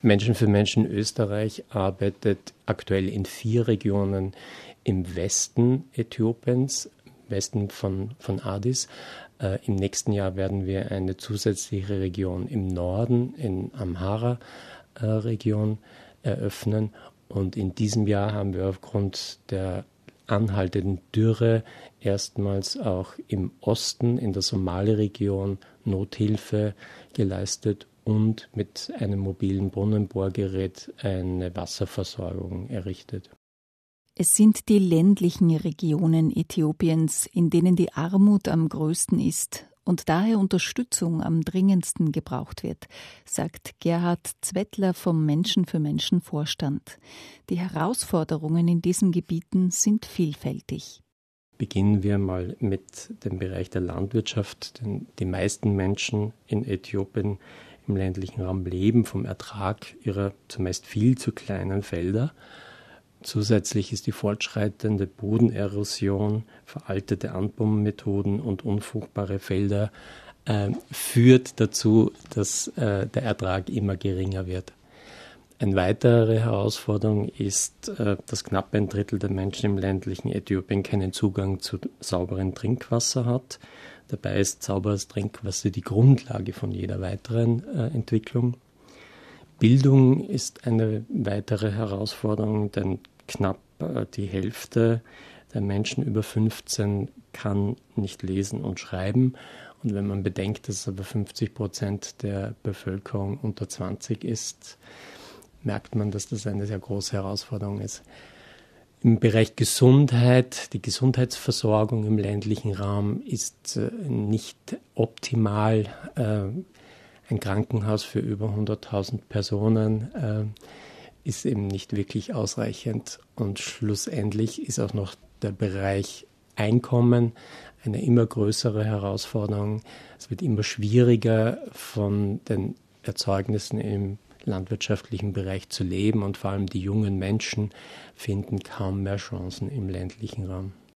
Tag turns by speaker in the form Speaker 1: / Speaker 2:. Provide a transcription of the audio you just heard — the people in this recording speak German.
Speaker 1: Menschen für Menschen Österreich arbeitet aktuell in vier Regionen im Westen Äthiopiens, Westen von, von Addis. Äh, Im nächsten Jahr werden wir eine zusätzliche Region im Norden, in Amhara-Region, äh, eröffnen. Und in diesem Jahr haben wir aufgrund der anhaltenden Dürre erstmals auch im Osten, in der Somali-Region, Nothilfe geleistet und mit einem mobilen Brunnenbohrgerät eine Wasserversorgung errichtet.
Speaker 2: Es sind die ländlichen Regionen Äthiopiens, in denen die Armut am größten ist und daher Unterstützung am dringendsten gebraucht wird, sagt Gerhard Zwettler vom Menschen für Menschen Vorstand. Die Herausforderungen in diesen Gebieten sind vielfältig.
Speaker 1: Beginnen wir mal mit dem Bereich der Landwirtschaft, denn die meisten Menschen in Äthiopien im ländlichen Raum leben vom Ertrag ihrer zumeist viel zu kleinen Felder. Zusätzlich ist die fortschreitende Bodenerosion, veraltete Anbaumethoden und unfruchtbare Felder äh, führt dazu, dass äh, der Ertrag immer geringer wird. Eine weitere Herausforderung ist, äh, dass knapp ein Drittel der Menschen im ländlichen Äthiopien keinen Zugang zu sauberem Trinkwasser hat. Dabei ist sauberes Trinkwasser die Grundlage von jeder weiteren äh, Entwicklung. Bildung ist eine weitere Herausforderung, denn knapp äh, die Hälfte der Menschen über 15 kann nicht lesen und schreiben. Und wenn man bedenkt, dass aber 50 Prozent der Bevölkerung unter 20 ist, merkt man, dass das eine sehr große Herausforderung ist. Im Bereich Gesundheit, die Gesundheitsversorgung im ländlichen Raum ist äh, nicht optimal. Äh, ein Krankenhaus für über 100.000 Personen äh, ist eben nicht wirklich ausreichend. Und schlussendlich ist auch noch der Bereich Einkommen eine immer größere Herausforderung. Es wird immer schwieriger, von den Erzeugnissen im landwirtschaftlichen Bereich zu leben und vor allem die jungen Menschen finden kaum mehr Chancen im ländlichen Raum.